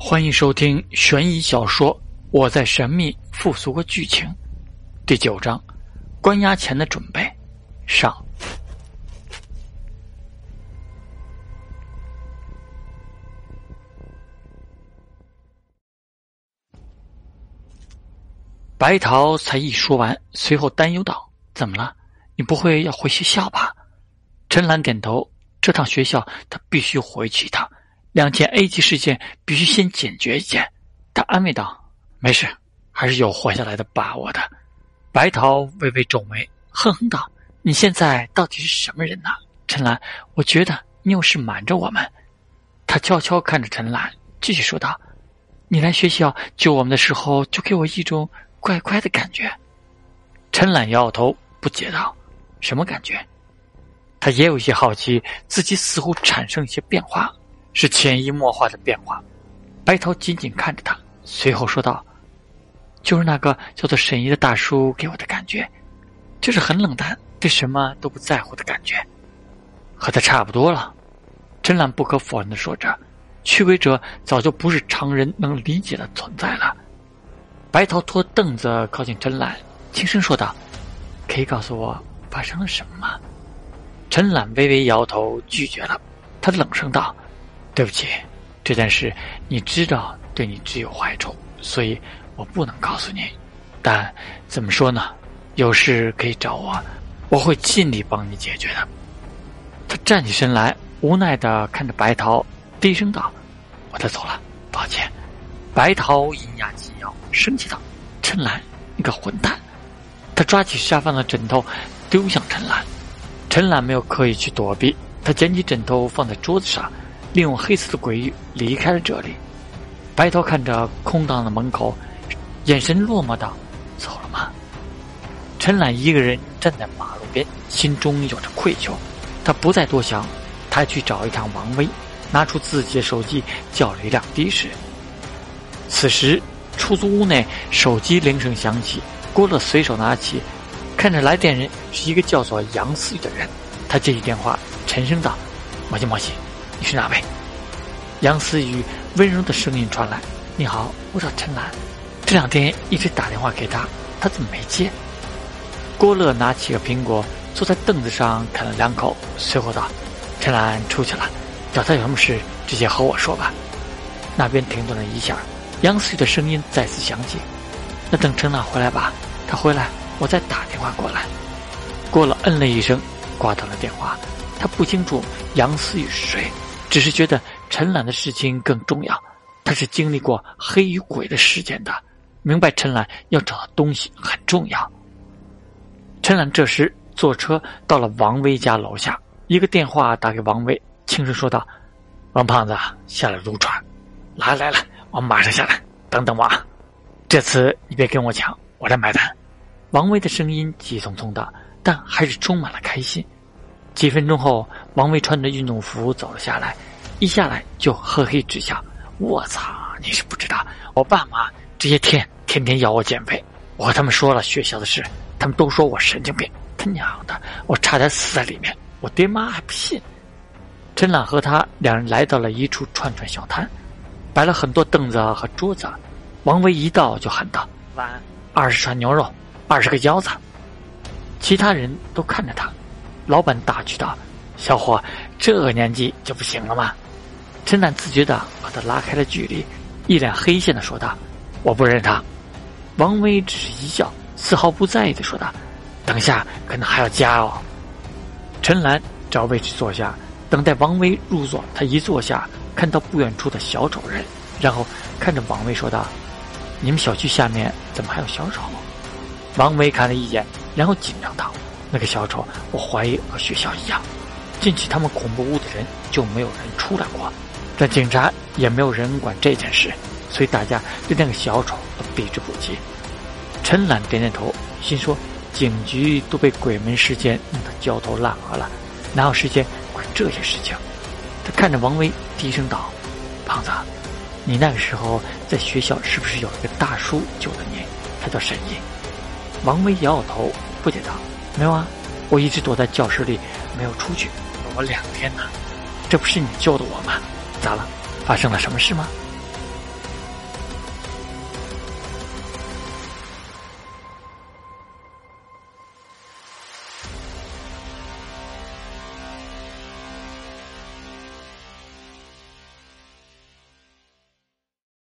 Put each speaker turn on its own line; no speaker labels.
欢迎收听悬疑小说《我在神秘复苏过剧情》第九章：关押前的准备上。白桃才一说完，随后担忧道：“怎么了？你不会要回学校吧？”陈兰点头：“这趟学校，他必须回去一趟。”两件 A 级事件必须先解决一件，他安慰道：“没事，还是有活下来的把握的。”白桃微微皱眉，哼哼道：“你现在到底是什么人呢？”陈兰，我觉得你有事瞒着我们。他悄悄看着陈兰，继续说道：“你来学校救我们的时候，就给我一种怪怪的感觉。”陈兰摇摇头，不解道：“什么感觉？”他也有些好奇，自己似乎产生一些变化。是潜移默化的变化。白桃紧紧看着他，随后说道：“就是那个叫做沈怡的大叔给我的感觉，就是很冷淡，对什么都不在乎的感觉，和他差不多了。”陈兰不可否认的说着：“驱鬼者早就不是常人能理解的存在了。”白桃拖凳子靠近陈兰，轻声说道：“可以告诉我发生了什么吗？”陈兰微微摇头，拒绝了。他冷声道。对不起，这件事你知道对你只有坏处，所以我不能告诉你。但怎么说呢？有事可以找我，我会尽力帮你解决的。他站起身来，无奈的看着白桃，低声道：“我得走了，抱歉。”白桃银牙紧咬，生气道：“陈兰，你个混蛋！”他抓起沙发的枕头，丢向陈兰。陈兰没有刻意去躲避，他捡起枕头放在桌子上。利用黑色的鬼域离开了这里。白头看着空荡的门口，眼神落寞道：“走了吗？”陈岚一个人站在马路边，心中有着愧疚。他不再多想，他去找一趟王威，拿出自己的手机叫了一辆的士。此时，出租屋内手机铃声响起，郭乐随手拿起，看着来电人是一个叫做杨思雨的人，他接起电话，沉声道：“莫西莫西。”你是哪位？杨思雨温柔的声音传来：“你好，我叫陈兰。这两天一直打电话给他，他怎么没接？”郭乐拿起个苹果，坐在凳子上啃了两口，随后道：“陈兰出去了，找他有什么事，直接和我说吧。”那边停顿了一下，杨思雨的声音再次响起：“那等陈兰回来吧，他回来我再打电话过来。”郭乐嗯了一声，挂断了电话。他不清楚杨思雨是谁。只是觉得陈岚的事情更重要，他是经历过黑与鬼的事件的，明白陈岚要找的东西很重要。陈岚这时坐车到了王威家楼下，一个电话打给王威，轻声说道：“王胖子，下了撸串，来来来，我马上下来，等等我啊！这次你别跟我抢，我来买单。”王威的声音急匆匆的，但还是充满了开心。几分钟后，王威穿着运动服走了下来，一下来就呵嘿直笑。我操！你是不知道，我爸妈这些天天天要我减肥，我和他们说了学校的事，他们都说我神经病。他娘的，我差点死在里面，我爹妈还不信。陈朗和他两人来到了一处串串小摊，摆了很多凳子和桌子。王维一到就喊道：“碗二十串牛肉，二十个腰子。”其他人都看着他。老板打趣道：“小伙，这个年纪就不行了吗？”陈楠自觉的和他拉开了距离，一脸黑线的说道：“我不认他。”王威只是一笑，丝毫不在意的说道：“等下可能还要加哦。”陈兰找位置坐下，等待王威入座。他一坐下，看到不远处的小丑人，然后看着王威说道：“你们小区下面怎么还有小丑？”王威看了一眼，然后紧张道。那个小丑，我怀疑和学校一样，进去他们恐怖屋的人就没有人出来过，但警察也没有人管这件事，所以大家对那个小丑都避之不及。陈岚点点头，心说：警局都被鬼门事件弄得焦头烂额了，哪有时间管这些事情？他看着王威，低声道：“胖子，你那个时候在学校是不是有一个大叔救了你？他叫沈毅。”王威摇摇头，不解道。没有啊，我一直躲在教室里，没有出去，我两天呢。这不是你救的我吗？咋了？发生了什么事吗？